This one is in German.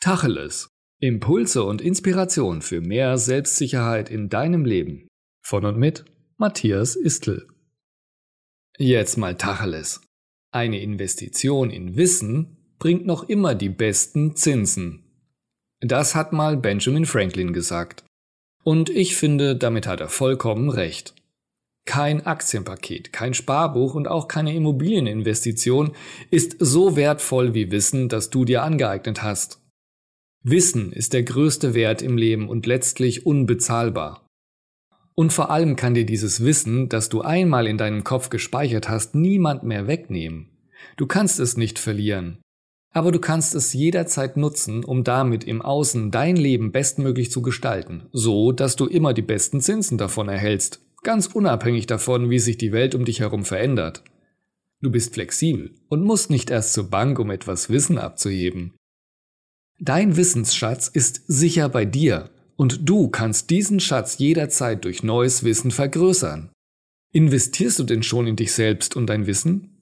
Tacheles. Impulse und Inspiration für mehr Selbstsicherheit in deinem Leben. Von und mit Matthias Istl. Jetzt mal Tacheles. Eine Investition in Wissen bringt noch immer die besten Zinsen. Das hat mal Benjamin Franklin gesagt. Und ich finde, damit hat er vollkommen recht. Kein Aktienpaket, kein Sparbuch und auch keine Immobilieninvestition ist so wertvoll wie Wissen, das du dir angeeignet hast. Wissen ist der größte Wert im Leben und letztlich unbezahlbar. Und vor allem kann dir dieses Wissen, das du einmal in deinem Kopf gespeichert hast, niemand mehr wegnehmen. Du kannst es nicht verlieren. Aber du kannst es jederzeit nutzen, um damit im Außen dein Leben bestmöglich zu gestalten, so dass du immer die besten Zinsen davon erhältst, ganz unabhängig davon, wie sich die Welt um dich herum verändert. Du bist flexibel und musst nicht erst zur Bank, um etwas Wissen abzuheben. Dein Wissensschatz ist sicher bei dir und du kannst diesen Schatz jederzeit durch neues Wissen vergrößern. Investierst du denn schon in dich selbst und dein Wissen?